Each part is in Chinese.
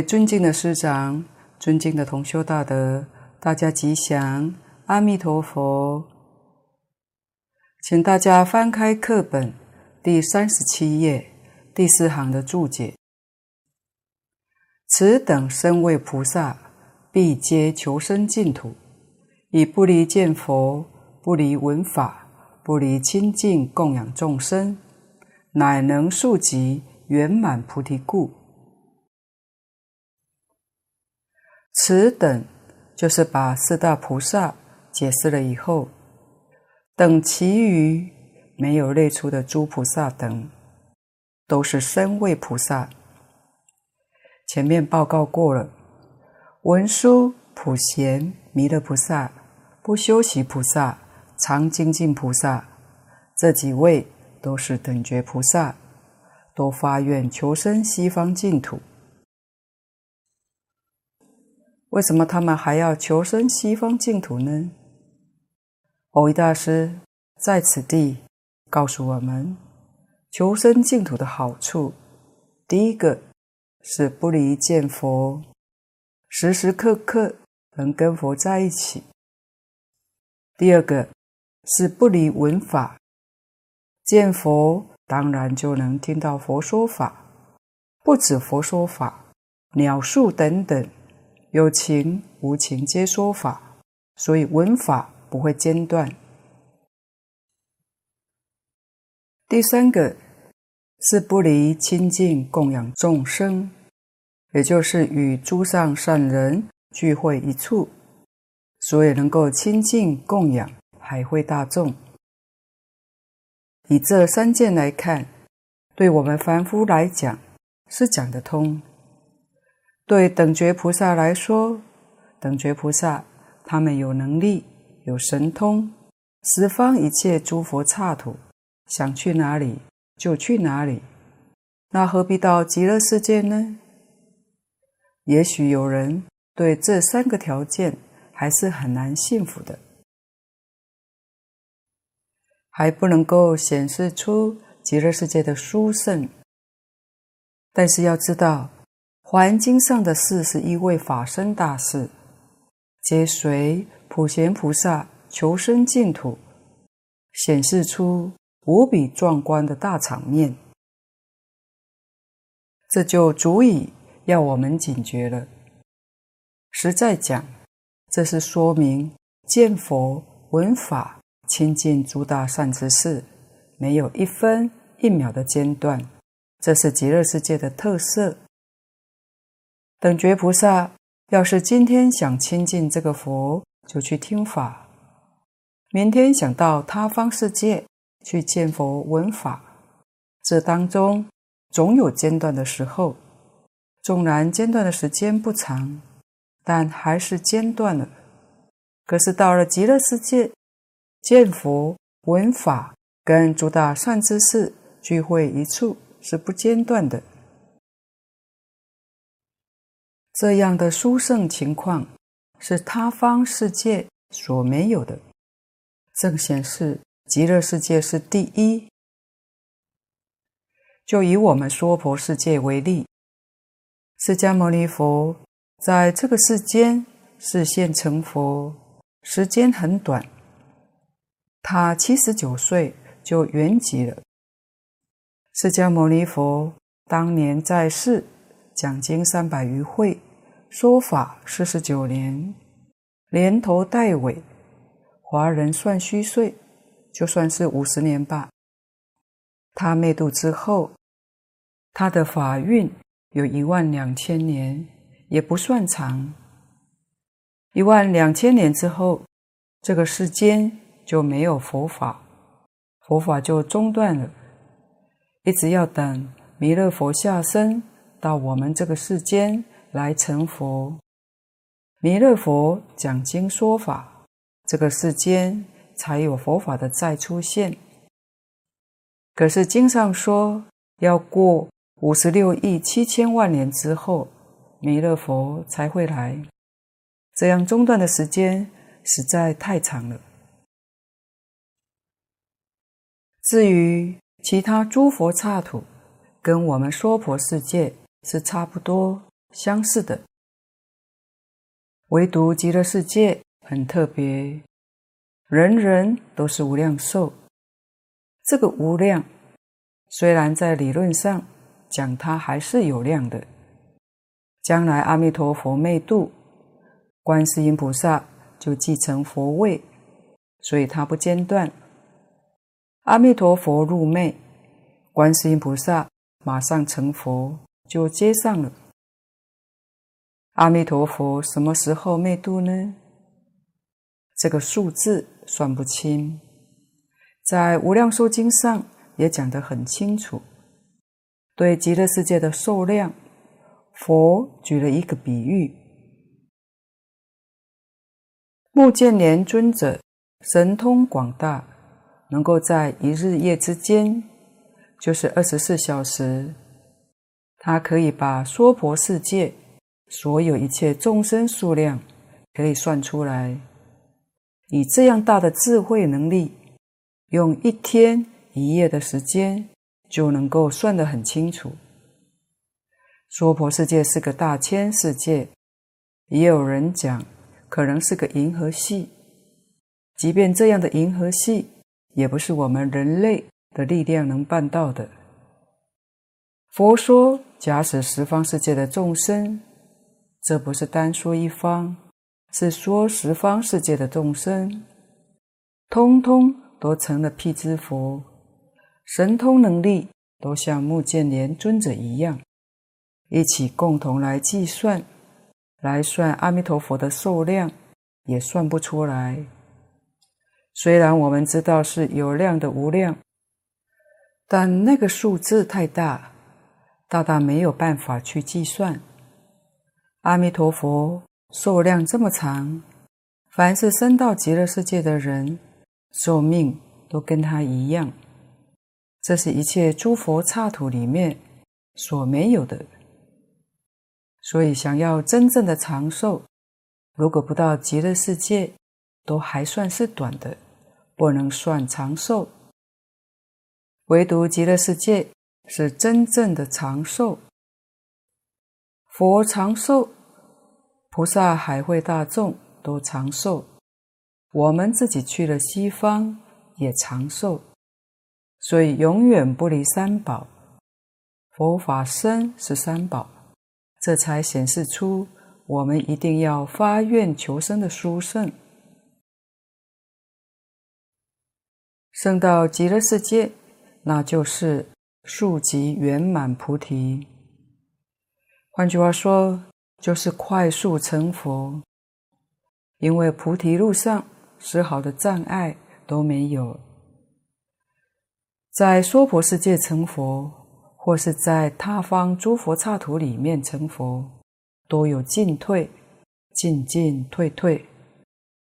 尊敬的师长，尊敬的同修大德，大家吉祥，阿弥陀佛。请大家翻开课本第三十七页第四行的注解：此等身为菩萨，必皆求生净土，以不离见佛，不离闻法，不离亲近供养众生，乃能速集圆满菩提故。此等就是把四大菩萨解释了以后，等其余没有列出的诸菩萨等，都是身位菩萨。前面报告过了，文殊、普贤、弥勒菩萨、不修习菩萨、常精进菩萨，这几位都是等觉菩萨，都发愿求生西方净土。为什么他们还要求生西方净土呢？蕅益大师在此地告诉我们，求生净土的好处，第一个是不离见佛，时时刻刻能跟佛在一起；第二个是不离闻法，见佛当然就能听到佛说法，不止佛说法，鸟树等等。有情无情皆说法，所以闻法不会间断。第三个是不离亲近供养众生，也就是与诸上善人聚会一处，所以能够亲近供养海会大众。以这三件来看，对我们凡夫来讲是讲得通。对等觉菩萨来说，等觉菩萨他们有能力、有神通，十方一切诸佛刹土，想去哪里就去哪里，那何必到极乐世界呢？也许有人对这三个条件还是很难信服的，还不能够显示出极乐世界的殊胜。但是要知道。环经上的四十一位法身大士，皆随普贤菩萨求生净土，显示出无比壮观的大场面。这就足以要我们警觉了。实在讲，这是说明见佛闻法亲近诸大善知识，没有一分一秒的间断，这是极乐世界的特色。等觉菩萨要是今天想亲近这个佛，就去听法；明天想到他方世界去见佛闻法，这当中总有间断的时候。纵然间断的时间不长，但还是间断了。可是到了极乐世界，见佛闻法，跟诸大善知识聚会一处，是不间断的。这样的殊胜情况是他方世界所没有的，正显示极乐世界是第一。就以我们娑婆世界为例，释迦牟尼佛在这个世间示现成佛，时间很短，他七十九岁就圆寂了。释迦牟尼佛当年在世。讲经三百余会，说法四十九年，连头带尾，华人算虚岁，就算是五十年吧。他灭度之后，他的法运有一万两千年，也不算长。一万两千年之后，这个世间就没有佛法，佛法就中断了，一直要等弥勒佛下生。到我们这个世间来成佛，弥勒佛讲经说法，这个世间才有佛法的再出现。可是经上说，要过五十六亿七千万年之后，弥勒佛才会来，这样中断的时间实在太长了。至于其他诸佛刹土，跟我们娑婆世界。是差不多，相似的。唯独极乐世界很特别，人人都是无量寿。这个无量，虽然在理论上讲它还是有量的，将来阿弥陀佛灭度，观世音菩萨就继承佛位，所以它不间断。阿弥陀佛入灭，观世音菩萨马上成佛，就接上了。阿弥陀佛什么时候灭度呢？这个数字算不清，在《无量寿经》上也讲得很清楚。对极乐世界的寿量，佛举了一个比喻：目犍连尊者神通广大，能够在一日夜之间，就是二十四小时，他可以把娑婆世界。所有一切众生数量可以算出来，以这样大的智慧能力，用一天一夜的时间就能够算得很清楚。娑婆世界是个大千世界，也有人讲可能是个银河系。即便这样的银河系，也不是我们人类的力量能办到的。佛说，假使十方世界的众生。这不是单说一方，是说十方世界的众生，通通都成了辟支佛，神通能力都像目犍连尊者一样，一起共同来计算，来算阿弥陀佛的寿量，也算不出来。虽然我们知道是有量的无量，但那个数字太大，大大没有办法去计算。阿弥陀佛寿量这么长，凡是生到极乐世界的人，寿命都跟他一样。这是一切诸佛刹土里面所没有的。所以，想要真正的长寿，如果不到极乐世界，都还算是短的，不能算长寿。唯独极乐世界是真正的长寿。佛长寿，菩萨海会大众都长寿，我们自己去了西方也长寿，所以永远不离三宝。佛法僧是三宝，这才显示出我们一定要发愿求生的殊胜。生到极乐世界，那就是速疾圆满菩提。换句话说，就是快速成佛，因为菩提路上丝毫的障碍都没有。在娑婆世界成佛，或是在他方诸佛刹土里面成佛，都有进退，进进退退，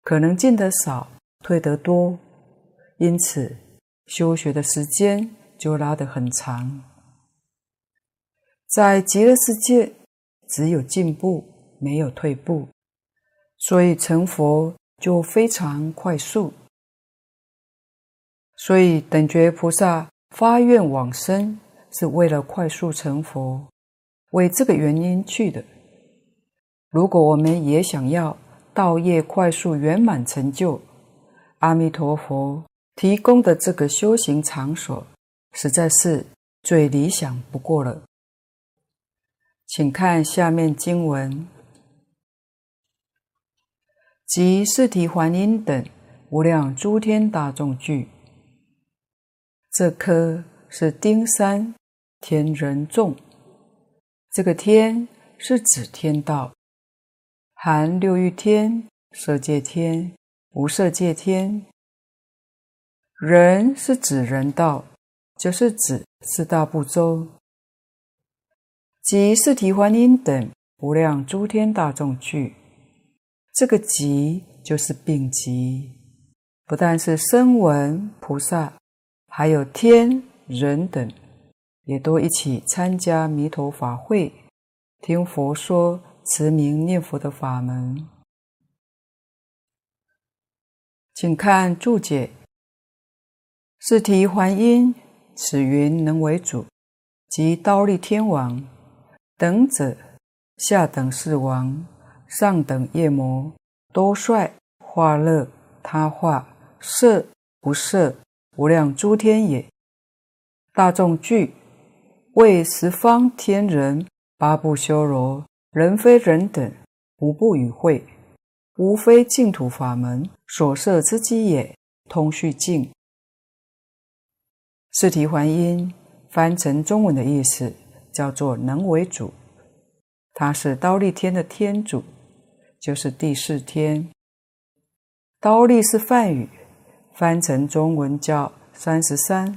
可能进得少，退得多，因此修学的时间就拉得很长。在极乐世界，只有进步，没有退步，所以成佛就非常快速。所以等觉菩萨发愿往生，是为了快速成佛，为这个原因去的。如果我们也想要道业快速圆满成就，阿弥陀佛提供的这个修行场所，实在是最理想不过了。请看下面经文：及四提桓因等无量诸天大众聚。这颗是丁三天人众，这个天是指天道，含六欲天、色界天、无色界天。人是指人道，就是指四大部洲。及四提桓因等无量诸天大众聚，这个集就是并集，不但是声闻菩萨，还有天人等，也都一起参加弥陀法会，听佛说持名念佛的法门。请看注解：释提还音，此云能为主，即刀立天王。等者下等四王、上等夜魔，多帅化乐他化色不色无量诸天也。大众聚为十方天人、八部修罗、人非人等，无不与会，无非净土法门所摄之机也。通续净。四提还因翻成中文的意思叫做能为主，他是刀立天的天主，就是第四天。刀立是梵语，翻成中文叫三十三。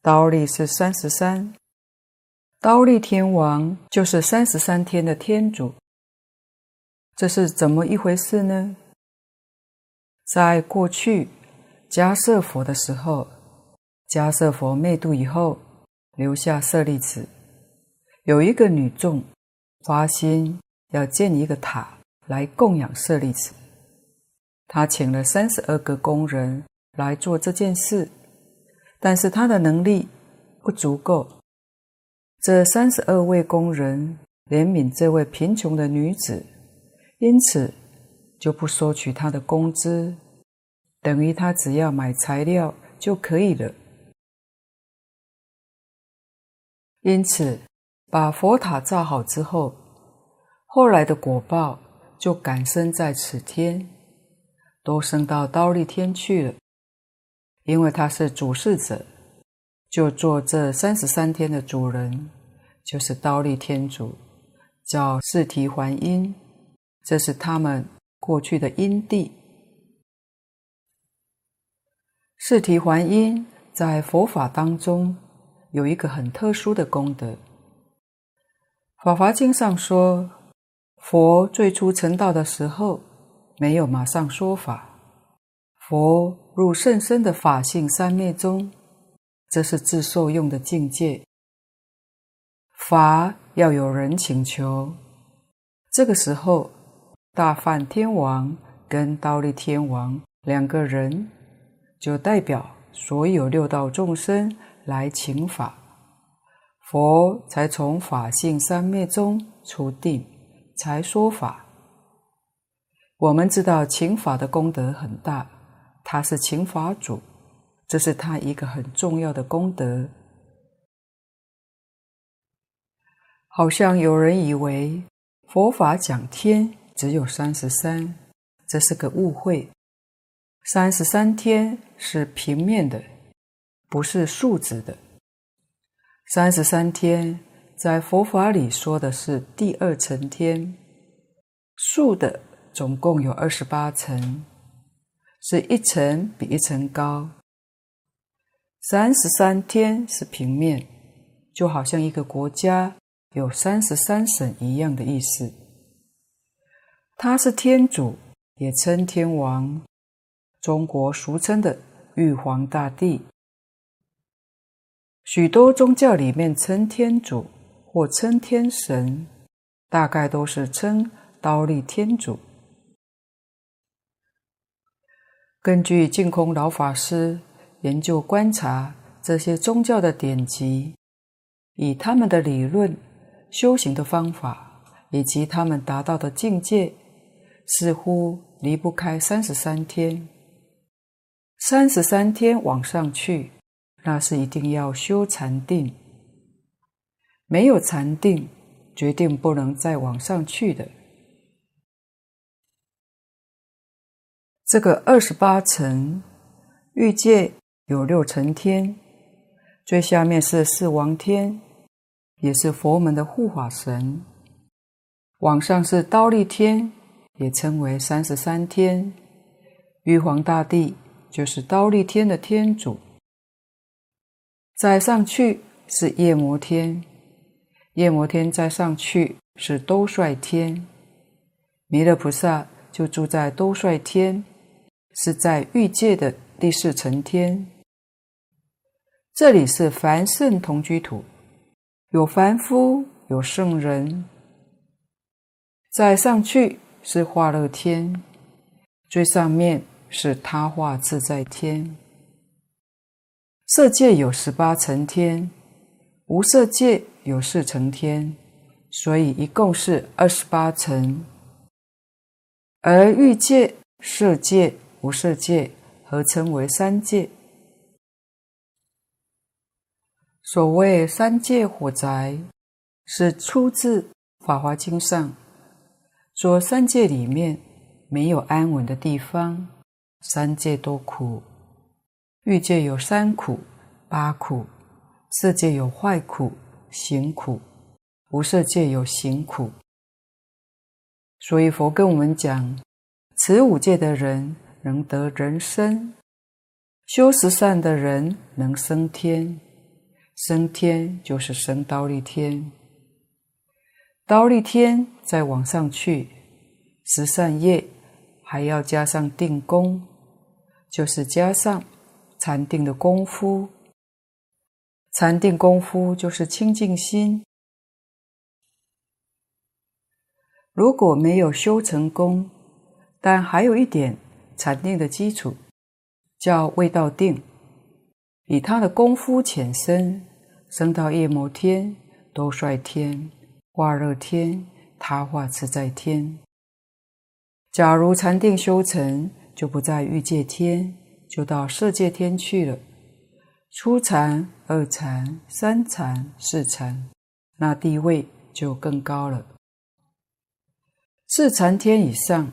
刀立是三十三，刀立天王就是三十三天的天主。这是怎么一回事呢？在过去迦叶佛的时候，迦叶佛灭度以后，留下舍利子，有一个女众发心要建一个塔来供养舍利子，他请了三十二个工人来做这件事。但是他的能力不足够，这三十二位工人怜悯这位贫穷的女子，因此就不收取她的工资，等于他只要买材料就可以了。因此，把佛塔造好之后，后来的果报就感生在此天，都升到忉利天去了。因为他是主事者，就做这三十三天的主人，就是忉利天主，叫四提还因，这是他们过去的因地。四提还因在佛法当中有一个很特殊的功德。法华经上说，佛最初成道的时候，没有马上说法。佛入甚深的法性三昧中，这是自受用的境界。法要有人请求，这个时候，大梵天王跟忉利天王两个人就代表所有六道众生来请法，佛才从法性三昧中出定，才说法。我们知道请法的功德很大。他是请法主，这是他一个很重要的功德。好像有人以为佛法讲天只有三十三，这是个误会。三十三天是平面的，不是竖直的。三十三天在佛法里说的是第二层天，竖的总共有二十八层。是一层比一层高，三十三天是平面，就好像一个国家有三十三省一样的意思。他是天主，也称天王，中国俗称的玉皇大帝。许多宗教里面称天主或称天神，大概都是称刀立天主。根据净空老法师研究观察这些宗教的典籍，以他们的理论、修行的方法以及他们达到的境界，似乎离不开三十三天。三十三天往上去，那是一定要修禅定，没有禅定，决定不能再往上去的。这个二十八层欲界有六层天，最下面是四王天，也是佛门的护法神。往上是刀利天，也称为三十三天。玉皇大帝就是刀利天的天主。再上去是夜摩天，夜摩天再上去是兜率天，弥勒菩萨就住在兜率天。是在欲界的第四层天，这里是凡圣同居土，有凡夫，有圣人。再上去是化乐天，最上面是他化自在天。色界有十八层天，无色界有四层天，所以一共是二十八层。而欲界、色界、无色界合称为三界。所谓三界火宅，是出自《法华经》上，说三界里面没有安稳的地方，三界都苦。欲界有三苦、八苦；色界有坏苦、行苦；无色界有行苦。所以佛跟我们讲，持五戒的人能得人身，修十善的人能升天。升天就是升刀立天，刀立天再往上去，十善业还要加上定功，就是加上禅定的功夫。禅定功夫就是清净心。如果没有修成功，但还有一点禅定的基础，叫未到定。以他的功夫浅深，升到夜摩天、兜率天、化热天、他化自在天。假如禅定修成，就不在欲界天，就到色界天去了。初禅、二禅、三禅、四禅，那地位就更高了。四禅天以上，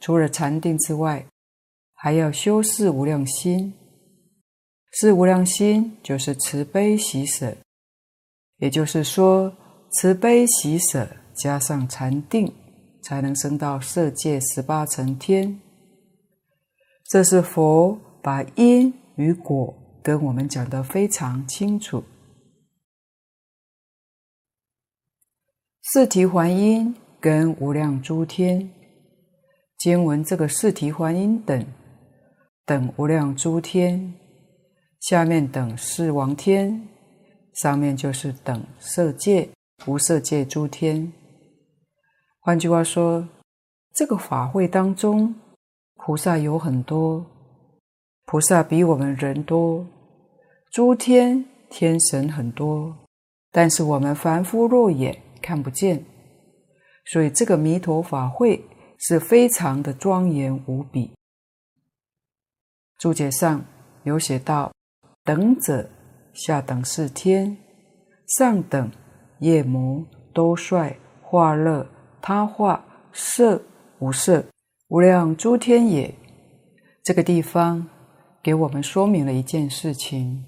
除了禅定之外，还要修四无量心。四无量心就是慈悲喜舍，也就是说，慈悲喜舍加上禅定，才能升到色界十八层天。这是佛把因与果跟我们讲得非常清楚。四谛还因跟无量诸天经文，这个四谛还因等等无量诸天。下面等四王天，上面就是等色界、无色界诸天。换句话说，这个法会当中，菩萨有很多，菩萨比我们人多，诸天天神很多，但是我们凡夫肉眼看不见，所以这个弥陀法会是非常的庄严无比。注解上有写到。等者，下等是天，上等夜摩、兜率、化乐、他化、色、无色，无量诸天也。这个地方给我们说明了一件事情：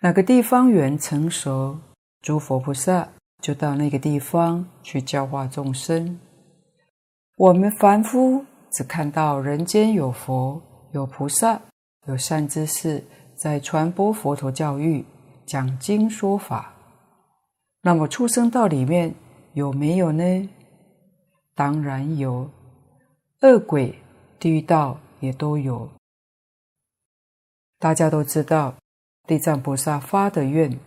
哪个地方缘成熟，诸佛菩萨就到那个地方去教化众生。我们凡夫只看到人间有佛、有菩萨、有善知识。在传播佛陀教育、讲经说法，那么畜生道里面有没有呢？当然有，恶鬼、地狱道也都有。大家都知道，地藏菩萨发的愿：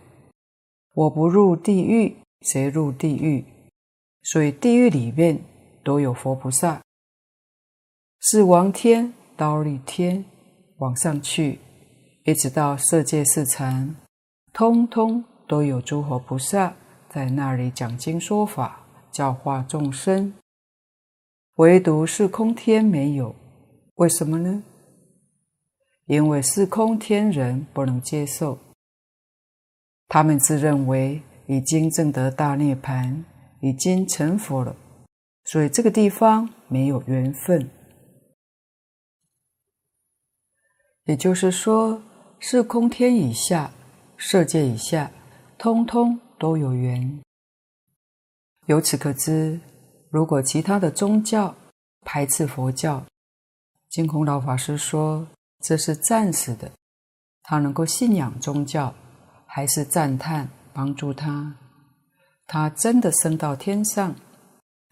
我不入地狱，谁入地狱？所以地狱里面都有佛菩萨。是王天、忉利天往上去。一直到色界四禅，通通都有诸佛菩萨在那里讲经说法，教化众生。唯独是空天没有，为什么呢？因为四空天人不能接受，他们自认为已经证得大涅槃，已经成佛了，所以这个地方没有缘分。也就是说。四空天以下，色界以下，通通都有缘。由此可知，如果其他的宗教排斥佛教，净空老法师说这是暂时的。他能够信仰宗教，还是赞叹帮助他。他真的升到天上，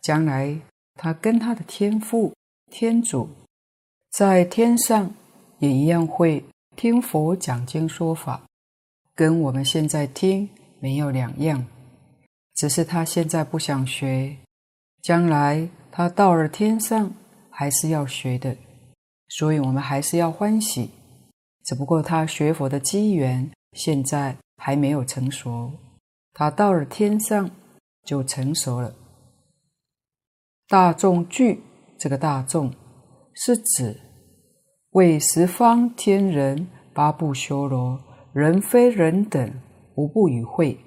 将来他跟他的天父天主在天上也一样会。听佛讲经说法，跟我们现在听没有两样，只是他现在不想学，将来他到了天上还是要学的，所以我们还是要欢喜。只不过他学佛的机缘现在还没有成熟，他到了天上就成熟了。大众具这个大众是指为十方天人、八部修罗、人非人等无不与会，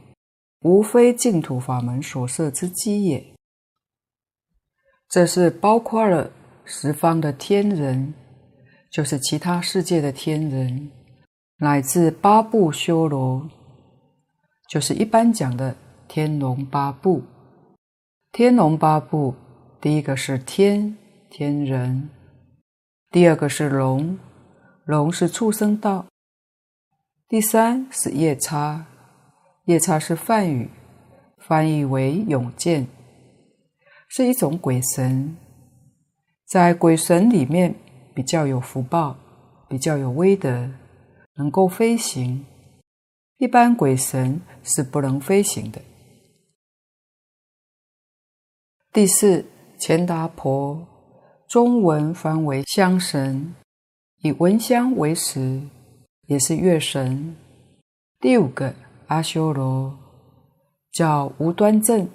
无非净土法门所设之机也。这是包括了十方的天人，就是其他世界的天人，乃至八部修罗，就是一般讲的天龙八部。天龙八部，第一个是天，天人；第二个是龙，龙是畜生道；第三是夜叉，夜叉是梵语，翻译为勇健。是一种鬼神，在鬼神里面比较有福报，比较有威德，能够飞行。一般鬼神是不能飞行的。第四，钱达婆，中文翻为香神，以闻香为食，也是月神。第五个，阿修罗，叫无端正。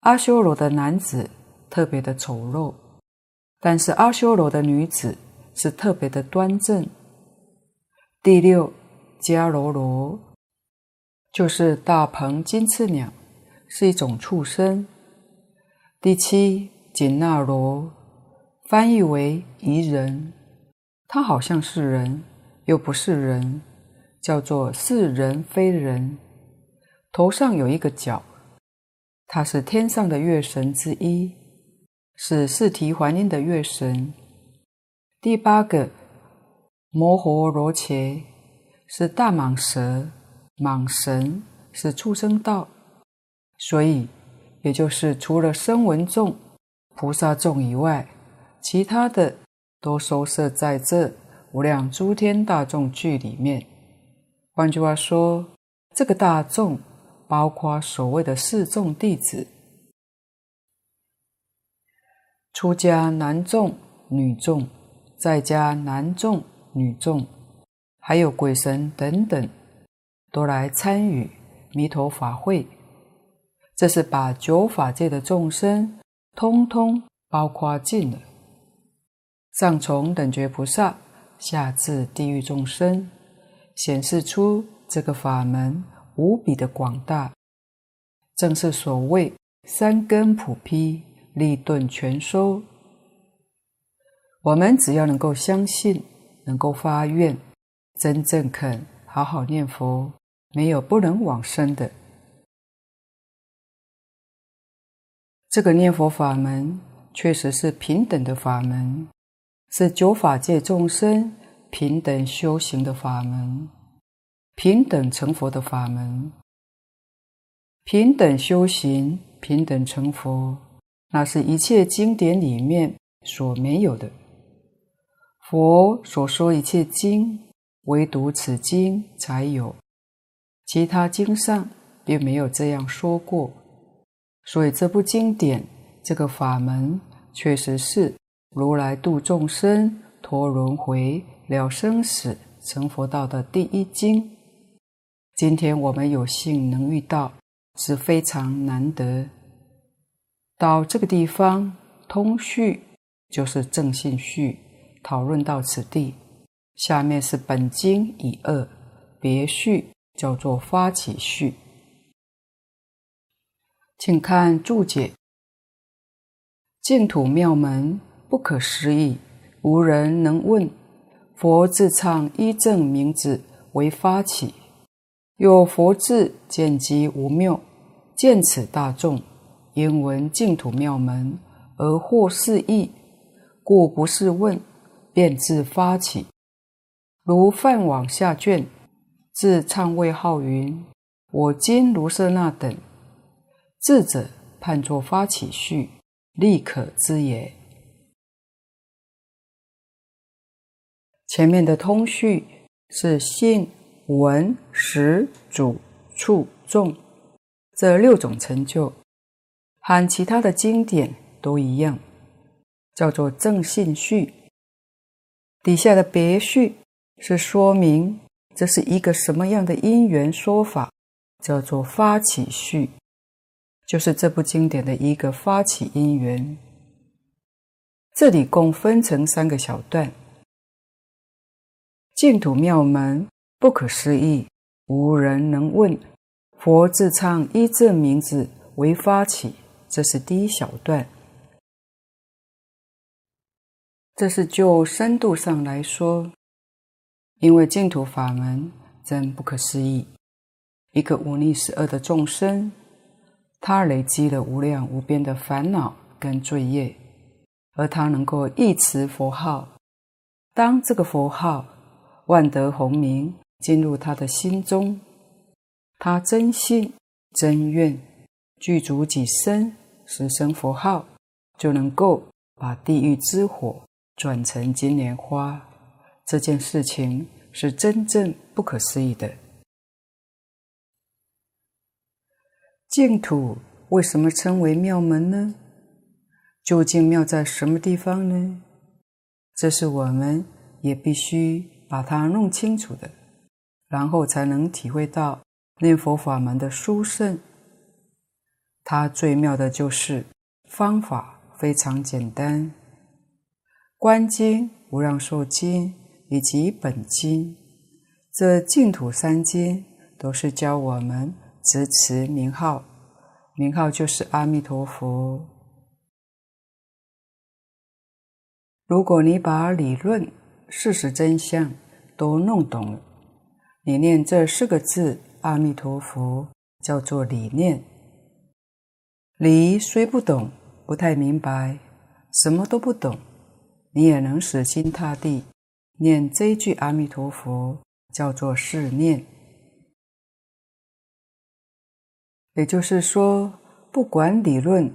阿修罗的男子特别的丑陋，但是阿修罗的女子是特别的端正。第六，迦罗罗就是大鹏金翅鸟，是一种畜生。第七，紧那罗翻译为疑人，他好像是人，又不是人，叫做似人非人，头上有一个角。他是天上的月神之一，是四谛还音的乐神。第八个摩诃罗伽是大蟒蛇，蟒神是畜生道，所以也就是除了声闻众、菩萨众以外，其他的都收摄在这无量诸天大众具里面。换句话说，这个大众。包括所谓的四众弟子、出家男众、女众，在家男众、女众，还有鬼神等等，都来参与弥陀法会。这是把九法界的众生通通包括进了，上从等觉菩萨，下至地狱众生，显示出这个法门。无比的广大，正是所谓三根普披，立顿全收。我们只要能够相信，能够发愿，真正肯好好念佛，没有不能往生的。这个念佛法门确实是平等的法门，是九法界众生平等修行的法门。平等成佛的法门，平等修行，平等成佛，那是一切经典里面所没有的。佛所说一切经，唯独此经才有，其他经上并没有这样说过。所以这部经典，这个法门，确实是如来度众生、脱轮回、了生死、成佛道的第一经。今天我们有幸能遇到，是非常难得。到这个地方通序就是正信序，讨论到此地。下面是本经已二别序，叫做发起序。请看注解：净土妙门不可思议，无人能问。佛自唱一正名字为发起。有佛智见机无谬，见此大众因闻净土妙门而获是义，故不是问，便自发起。如梵往下卷自唱谓号云：“我今如舍那等。”智者判作发起序，立可知也。前面的通序是信。闻、识、主、处、众这六种成就，和其他的经典都一样，叫做正信序。底下的别序是说明这是一个什么样的因缘说法，叫做发起序。就是这部经典的一个发起因缘。这里共分成三个小段：净土妙门不可思议，无人能问。佛自唱一正名字为发起，这是第一小段。这是就深度上来说，因为净土法门真不可思议。一个忤逆十恶的众生，他累积了无量无边的烦恼跟罪业，而他能够一持佛号，当这个佛号万德洪名进入他的心中，他真心真愿具足己身，实生佛号，就能够把地狱之火转成金莲花。这件事情是真正不可思议的。净土为什么称为妙门呢？究竟妙在什么地方呢？这是我们也必须把它弄清楚的，然后才能体会到念佛法门的殊胜。它最妙的就是方法非常简单，观经、无量寿经以及本经，这净土三经都是教我们。执持名号，名号就是阿弥陀佛。如果你把理论、事实真相都弄懂了，你念这四个字“阿弥陀佛”叫做理念。你虽不懂，不太明白，什么都不懂，你也能死心塌地念这一句“阿弥陀佛”，叫做试念。也就是说，不管理论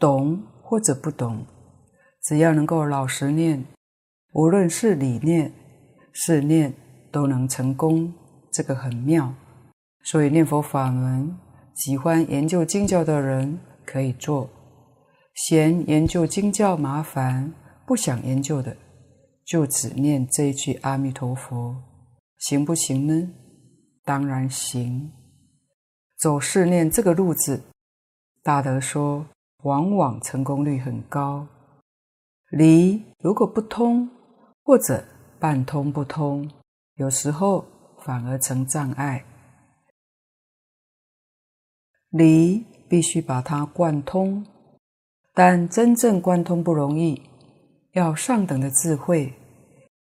懂或者不懂，只要能够老实念，无论是理念、试念，都能成功。这个很妙。所以念佛法门，喜欢研究经教的人可以做；嫌研究经教麻烦，不想研究的，就只念这一句阿弥陀佛，行不行呢？当然行。走试念这个路子，大德说，往往成功率很高。离如果不通，或者半通不通，有时候反而成障碍。离必须把它贯通，但真正贯通不容易，要上等的智慧。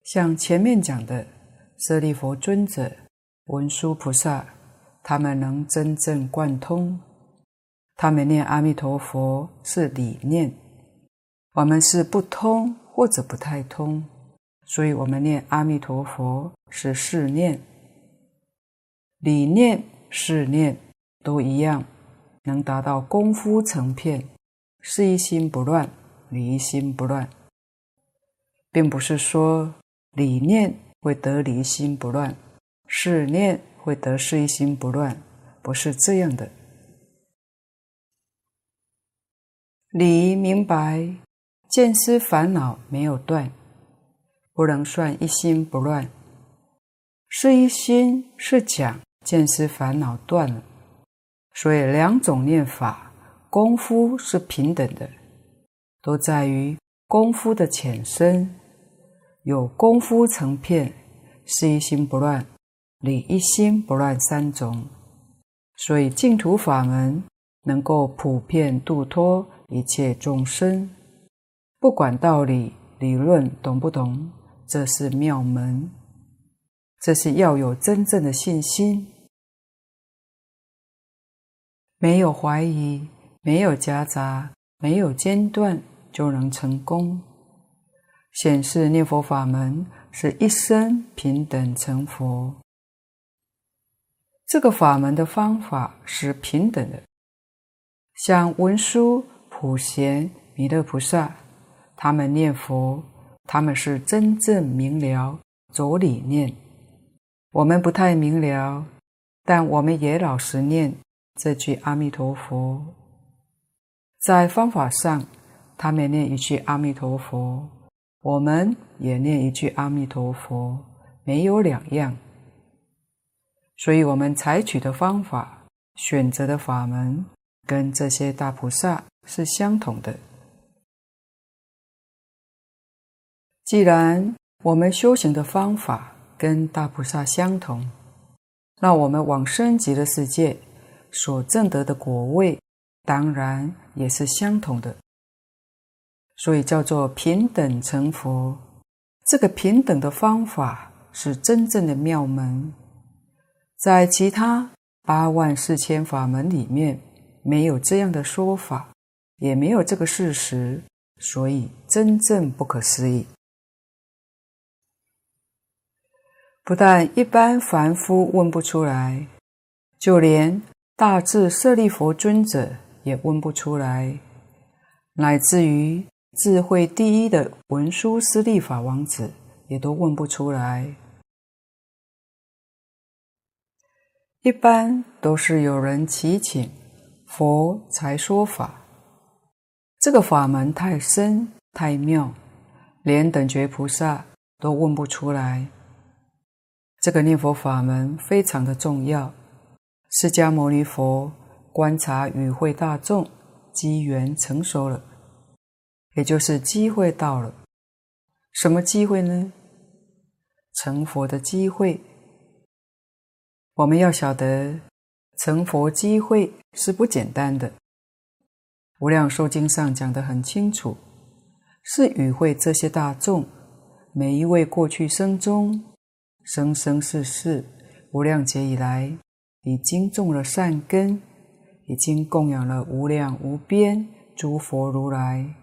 像前面讲的舍利弗尊者、文殊菩萨。他们能真正贯通，他们念阿弥陀佛是理念，我们是不通或者不太通，所以我们念阿弥陀佛是事念，理念、事念都一样，能达到功夫成片，是一心不乱，离心不乱，并不是说理念会得离心不乱，是念。会得是一心不乱，不是这样的。理明白，见思烦恼没有断，不能算一心不乱。是一心是讲见思烦恼断了，所以两种念法功夫是平等的，都在于功夫的浅深。有功夫成片，是一心不乱。理一心不乱三种，所以净土法门能够普遍度脱一切众生。不管道理理论懂不懂，这是妙门。这是要有真正的信心，没有怀疑，没有夹杂，没有间断，就能成功。显示念佛法门是一生平等成佛。这个法门的方法是平等的，像文殊、普贤、弥勒菩萨，他们念佛，他们是真正明了走理念。我们不太明了，但我们也老实念这句阿弥陀佛。在方法上，他们念一句阿弥陀佛，我们也念一句阿弥陀佛，没有两样。所以，我们采取的方法、选择的法门跟这些大菩萨是相同的。既然我们修行的方法跟大菩萨相同，那我们往生极的世界所证得的果位，当然也是相同的。所以叫做平等成佛。这个平等的方法是真正的妙门，在其他八万四千法门里面没有这样的说法，也没有这个事实，所以真正不可思议。不但一般凡夫问不出来，就连大智舍利弗尊者也问不出来，乃至于智慧第一的文殊师利法王子也都问不出来。一般都是有人祈请佛才说法，这个法门太深太妙，连等觉菩萨都问不出来。这个念佛法门非常的重要。释迦牟尼佛观察与会大众，机缘成熟了，也就是机会到了。什么机会呢？成佛的机会。我们要晓得，成佛机会是不简单的。无量寿经上讲得很清楚，是与会这些大众，每一位过去生中。生生世世，无量劫以来，已经种了善根，已经供养了无量无边诸佛如来。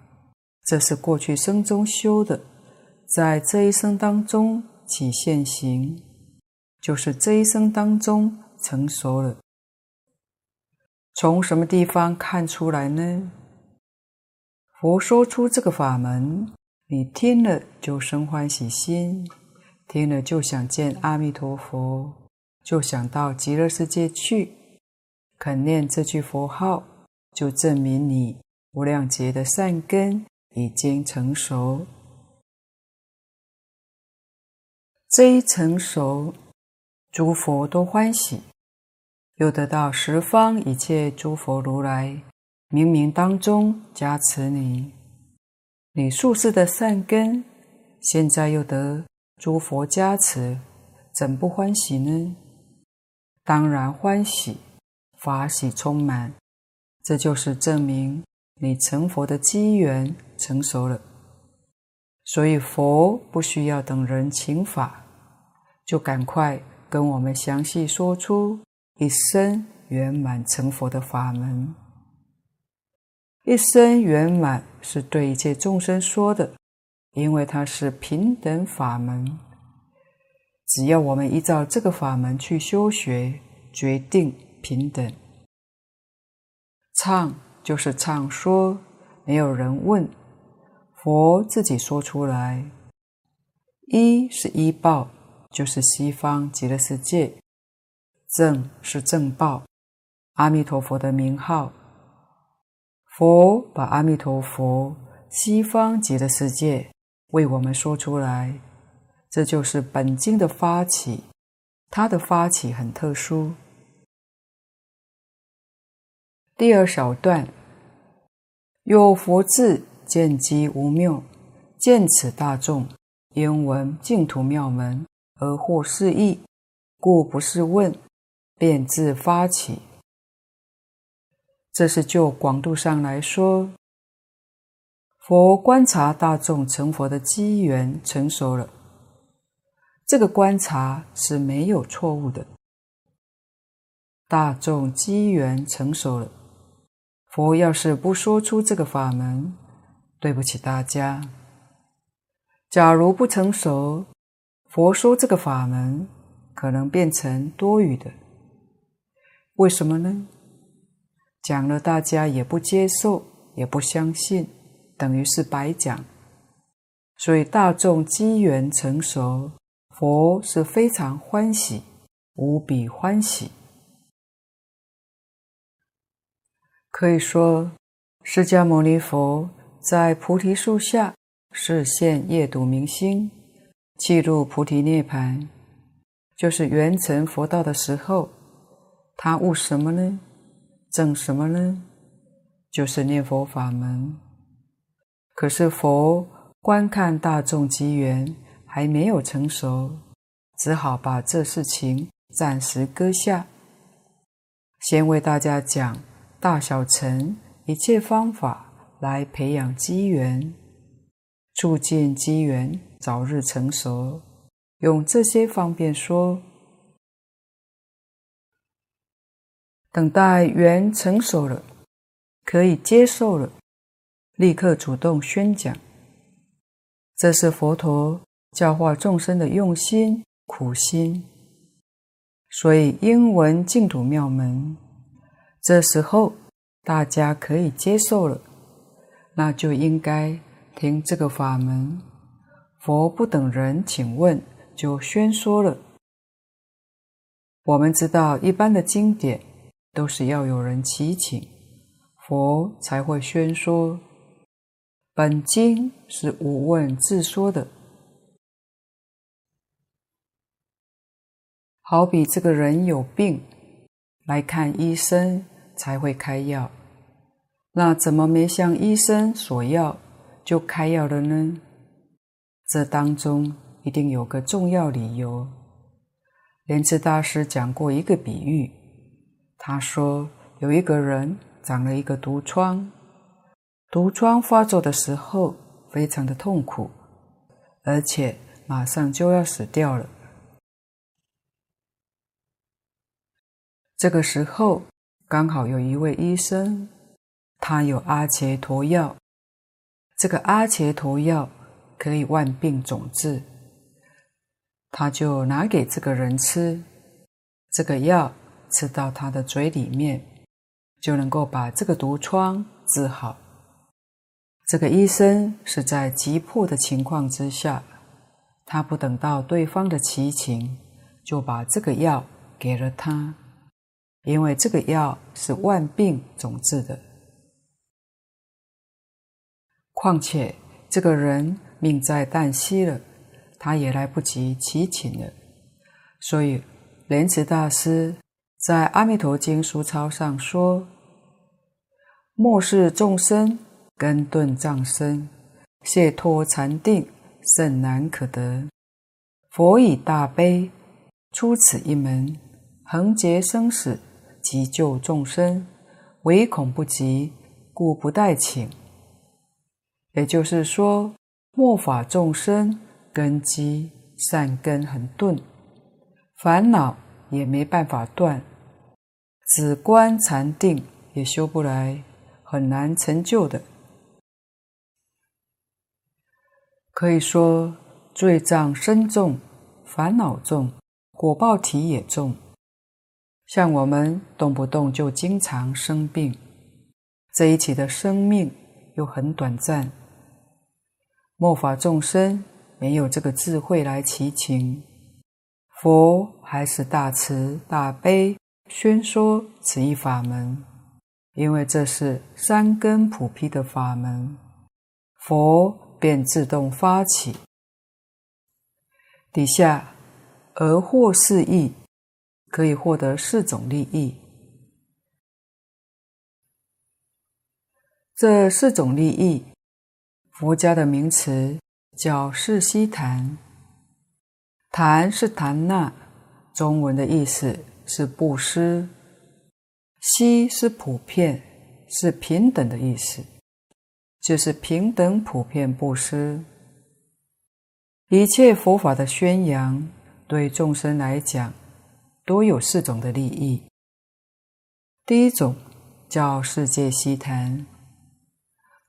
这是过去生中修的，在这一生当中起现行，就是这一生当中成熟了。从什么地方看出来呢？佛说出这个法门，你听了就生欢喜心。听了就想见阿弥陀佛，就想到极乐世界去，肯念这句佛号，就证明你无量劫的善根已经成熟。这一成熟，诸佛都欢喜，又得到十方一切诸佛如来冥冥当中加持你，你宿世的善根，现在又得。诸佛加持，怎不欢喜呢？当然欢喜，法喜充满。这就是证明你成佛的机缘成熟了。所以佛不需要等人请法，就赶快跟我们详细说出一生圆满成佛的法门。一生圆满是对一切众生说的。因为它是平等法门，只要我们依照这个法门去修学，决定平等。唱就是唱说，没有人问，佛自己说出来。一是依报，就是西方极乐世界。正是正报，阿弥陀佛的名号。佛把阿弥陀佛西方极乐世界。为我们说出来，这就是本经的发起，它的发起很特殊。第二小段，有佛智见机无谬，见此大众焉闻净土妙门而获是义，故不是问，便自发起。这是就广度上来说。佛观察大众成佛的机缘成熟了，这个观察是没有错误的。大众机缘成熟了，佛要是不说出这个法门，对不起大家。假如不成熟，佛说这个法门可能变成多余的。为什么呢？讲了大家也不接受，也不相信。等于是白讲，所以大众机缘成熟，佛是非常欢喜，无比欢喜。可以说，释迦牟尼佛在菩提树下示现夜读明星，契入菩提涅槃，就是圆成佛道的时候，他悟什么呢？证什么呢？就是念佛法门。可是佛观看大众机缘还没有成熟，只好把这事情暂时搁下，先为大家讲大小乘一切方法来培养机缘，促进机缘早日成熟。用这些方便说，等待缘成熟了，可以接受了，立刻主动宣讲。这是佛陀教化众生的用心苦心。所以应闻净土妙门，这时候大家可以接受了，那就应该听这个法门。佛不等人请问。就宣说了。我们知道，一般的经典都是要有人祈请，佛才会宣说。本经是无问自说的，好比这个人有病，来看医生才会开药，那怎么没向医生索要就开药了呢？这当中。一定有个重要理由。莲池大师讲过一个比喻，他说有一个人长了一个毒疮，毒疮发作的时候非常的痛苦，而且马上就要死掉了。这个时候刚好有一位医生，他有阿伽陀药，这个阿伽陀药可以万病总治。他就拿给这个人吃，这个药吃到他的嘴里面，就能够把这个毒疮治好。这个医生是在急迫的情况之下，他不等到对方的齐情，就把这个药给了他，因为这个药是万病总治的。况且这个人命在旦夕了。他也来不及祈请了，所以莲池大师在《阿弥陀经》书钞上说：“末世众生根钝障深，解脱禅定甚难可得。佛以大悲出此一门，横劫生死，急救众生，唯恐不及，故不待请。”也就是说，末法众生。根基善根很钝，烦恼也没办法断，止观禅定也修不来，很难成就的。可以说罪障深重，烦恼重，果报体也重。像我们动不动就经常生病，这一起的生命又很短暂，末法众生。没有这个智慧来祈请，佛还是大慈大悲宣说此一法门，因为这是三根普披的法门，佛便自动发起。底下而获四益，可以获得四种利益。这四种利益，佛家的名词。叫四悉檀，檀是檀那，中文的意思是布施；悉是普遍，是平等的意思，就是平等普遍布施。一切佛法的宣扬，对众生来讲，都有四种的利益。第一种叫世界悉谈，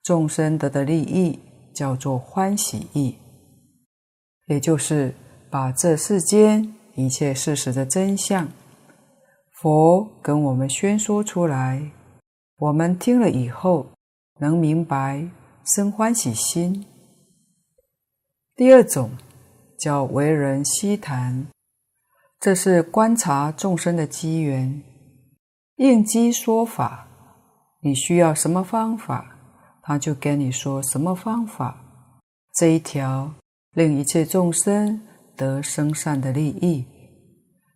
众生得的利益。叫做欢喜益，也就是把这世间一切事实的真相，佛跟我们宣说出来，我们听了以后能明白，生欢喜心。第二种叫为人悉谈，这是观察众生的机缘，应机说法，你需要什么方法？他就跟你说什么方法，这一条令一切众生得生善的利益，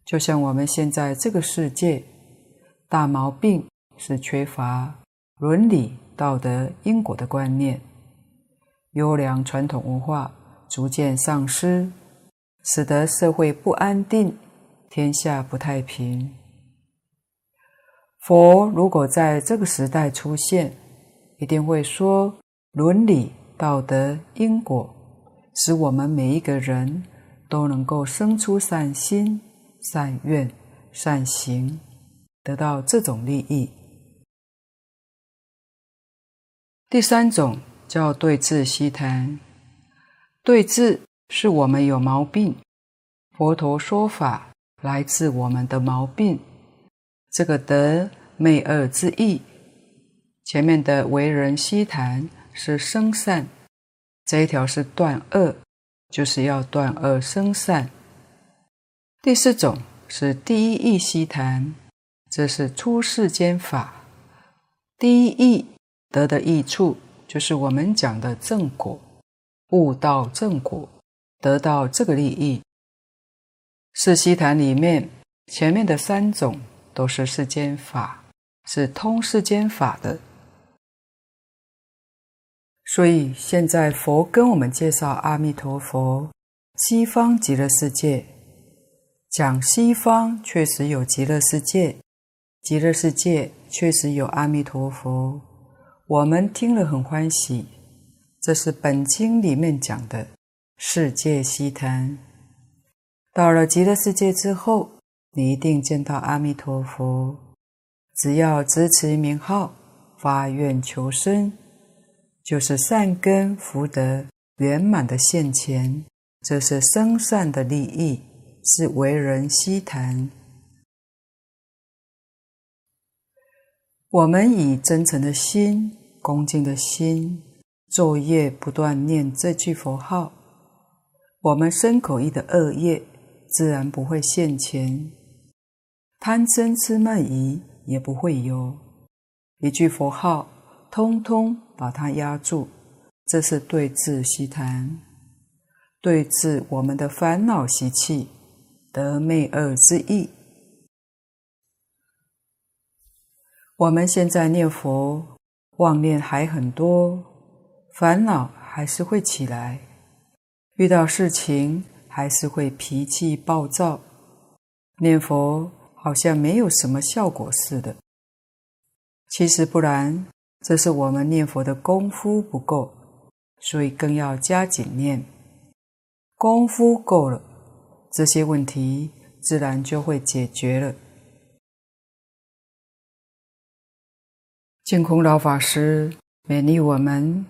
就像我们现在这个世界，大毛病是缺乏伦理、道德、因果的观念，优良传统文化逐渐丧失，使得社会不安定，天下不太平。佛如果在这个时代出现，一定会说伦理、道德、因果，使我们每一个人都能够生出善心、善愿、善行，得到这种利益。第三种叫对治悉檀，对治是我们有毛病，佛陀说法来治我们的毛病。这个得昧恶之意，前面的为人悉谈是生善，这一条是断恶，就是要断恶生善。第四种是第一义悉檀，这是出世间法，第一义得的益处就是我们讲的正果，悟道正果，得到这个利益。四悉檀里面前面的三种。都是世间法，是通世间法的。所以现在佛跟我们介绍阿弥陀佛，西方极乐世界，讲西方确实有极乐世界，极乐世界确实有阿弥陀佛，我们听了很欢喜。这是本经里面讲的世界悉檀。到了极乐世界之后。你一定见到阿弥陀佛，只要执持名号，发愿求生，就是善根福德圆满的现前，这是生善的利益，是为人悉谈。我们以真诚的心、恭敬的心，昼夜不断念这句佛号，我们身口意的恶业自然不会现前。贪嗔痴慢疑也不会有，一句佛号，通通把它压住，这是对治悉檀，对治我们的烦恼习气，得昧恶之意。我们现在念佛，妄念还很多，烦恼还是会起来，遇到事情还是会脾气暴躁，念佛。好像没有什么效果似的。其实不然，这是我们念佛的功夫不够，所以更要加紧念。功夫够了，这些问题自然就会解决了。净空老法师勉励我们，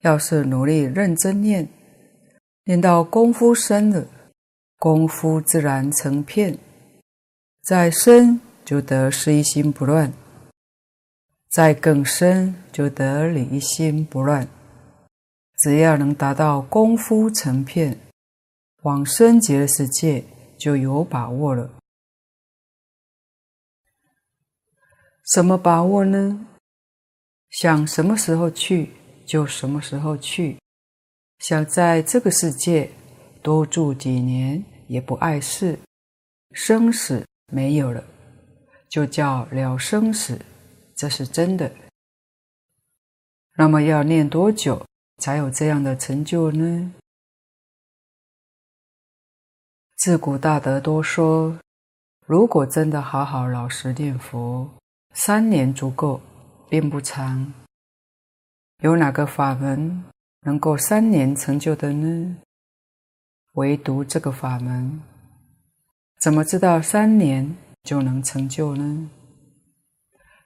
要是努力认真念，念到功夫深了，功夫自然成片。再深就得是一心不乱，再更深就得理一心不乱。只要能达到功夫成片，往生极乐世界就有把握了。什么把握呢？想什么时候去就什么时候去，想在这个世界多住几年也不碍事，生死。没有了，就叫了生死，这是真的。那么要念多久才有这样的成就呢？自古大德都说，如果真的好好老实念佛，三年足够，并不长。有哪个法门能够三年成就的呢？唯独这个法门。怎么知道三年就能成就呢？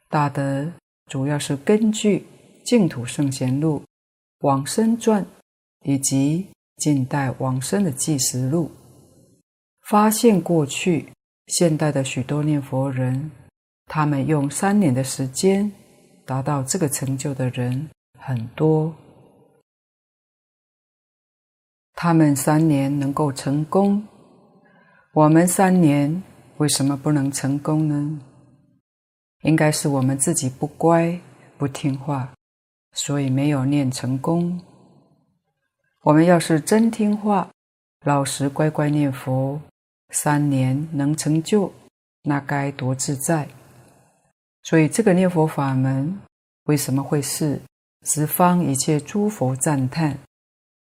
大德主要是根据《净土圣贤录》《往生传》以及近代往生的记实录，发现过去现代的许多念佛人，他们用三年的时间达到这个成就的人很多。他们三年能够成功。我们三年为什么不能成功呢？应该是我们自己不乖、不听话，所以没有念成功。我们要是真听话、老实乖乖念佛，三年能成就，那该多自在！所以这个念佛法门为什么会是十方一切诸佛赞叹？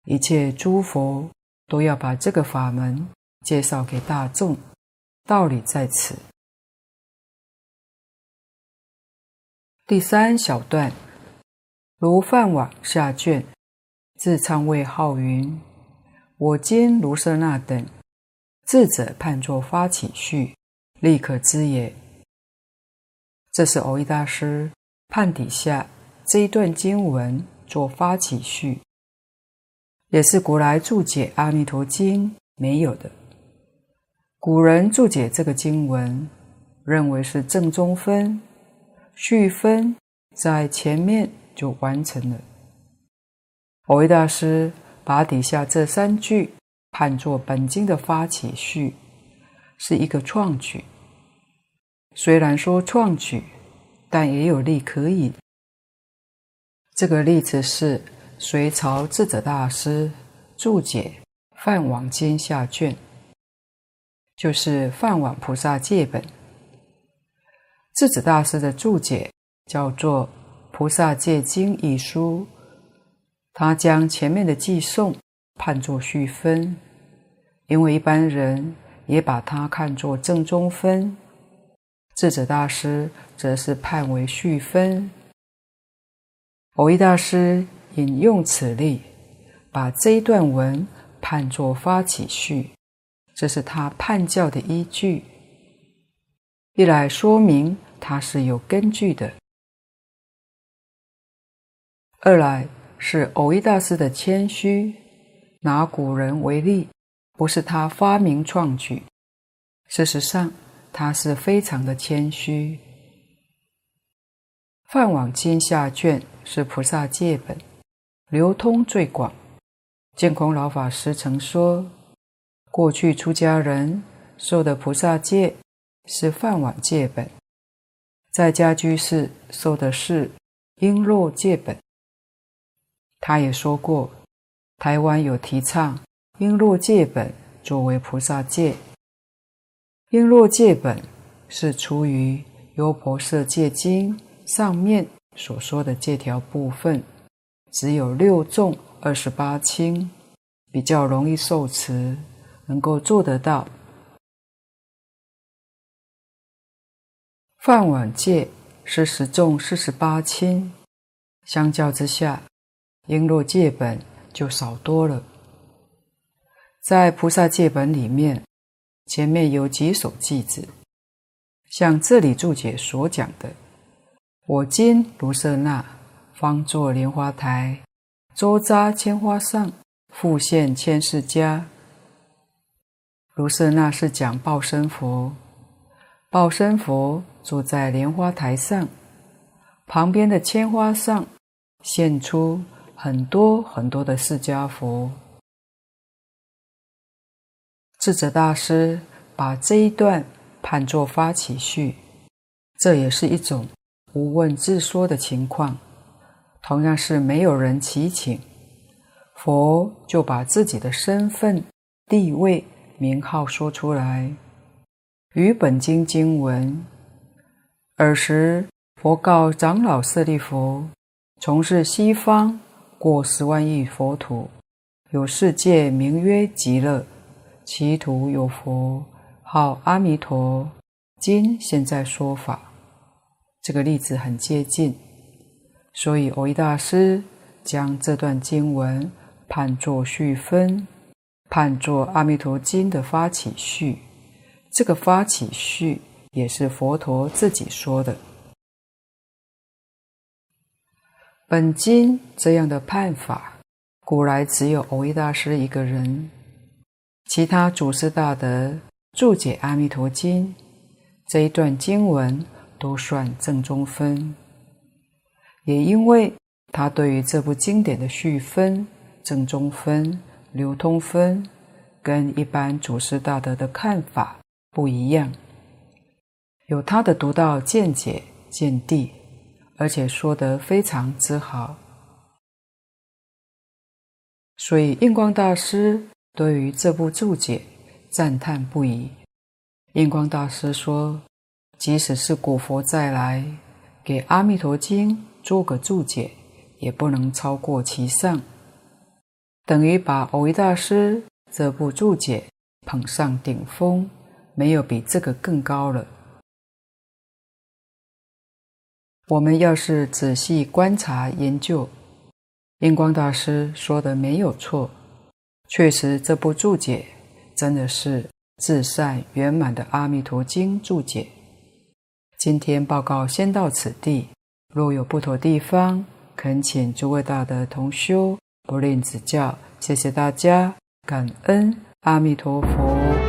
一切诸佛都要把这个法门介绍给大众，道理在此。第三小段，如饭网下卷，自唱谓号云：“我今卢舍那等，智者判作发起序，立可知也。”这是蕅益大师判底下这一段经文做发起序，也是古来注解《阿弥陀经》没有的。古人注解这个经文，认为是正中分。序分在前面就完成了。蕅益大师把底下这三句判作本经的发起序，是一个创举。虽然说创举，但也有例可以。这个例子是隋朝智者大师注解《梵王经》下卷，就是《梵王菩萨戒本》。智者大师的注解叫做《菩萨戒经》一书，他将前面的偈颂判作序分，因为一般人也把它看作正中分。智者大师则是判为序分。蕅益大师引用此例，把这一段文判作发起序，这是他判教的依据。一来说明。他是有根据的。二来是蕅益大师的谦虚，拿古人为例，不是他发明创举。事实上，他是非常的谦虚。《梵网经》下卷是菩萨戒本，流通最广。净空老法师曾说，过去出家人受的菩萨戒是饭碗戒本。在家居士受的是璎珞戒本。他也说过，台湾有提倡璎珞戒本作为菩萨戒。璎珞戒本是出于《优婆塞戒经》上面所说的戒条部分，只有六重二十八轻，比较容易受持，能够做得到。梵网戒是十重四十八轻，相较之下，璎珞戒本就少多了。在菩萨戒本里面，前面有几首偈子，像这里注解所讲的：“我今如舍那方作莲花台，周匝千花上，复现千世家。”卢舍那是讲报身佛。报身佛坐在莲花台上，旁边的千花上现出很多很多的释迦佛。智者大师把这一段判作发起序，这也是一种无问自说的情况。同样是没有人祈请，佛就把自己的身份、地位、名号说出来。于本经经文，尔时佛告长老舍利弗：从事西方过十万亿佛土，有世界名曰极乐，其土有佛号阿弥陀。今现在说法，这个例子很接近，所以蕅益大师将这段经文判作序分，判作《阿弥陀经》的发起序。这个发起序也是佛陀自己说的。本经这样的判法，古来只有蕅益大师一个人，其他祖师大德注解《阿弥陀经》这一段经文都算正中分。也因为他对于这部经典的序分、正中分、流通分，跟一般祖师大德的看法。不一样，有他的独到见解见地，而且说得非常之好。所以印光大师对于这部注解赞叹不已。印光大师说，即使是古佛再来给《阿弥陀经》做个注解，也不能超过其上，等于把蕅益大师这部注解捧上顶峰，没有比这个更高了。我们要是仔细观察研究，印光大师说的没有错，确实这部注解真的是至善圆满的《阿弥陀经》注解。今天报告先到此地，若有不妥地方，恳请诸位大德同修不吝指教。谢谢大家，感恩阿弥陀佛。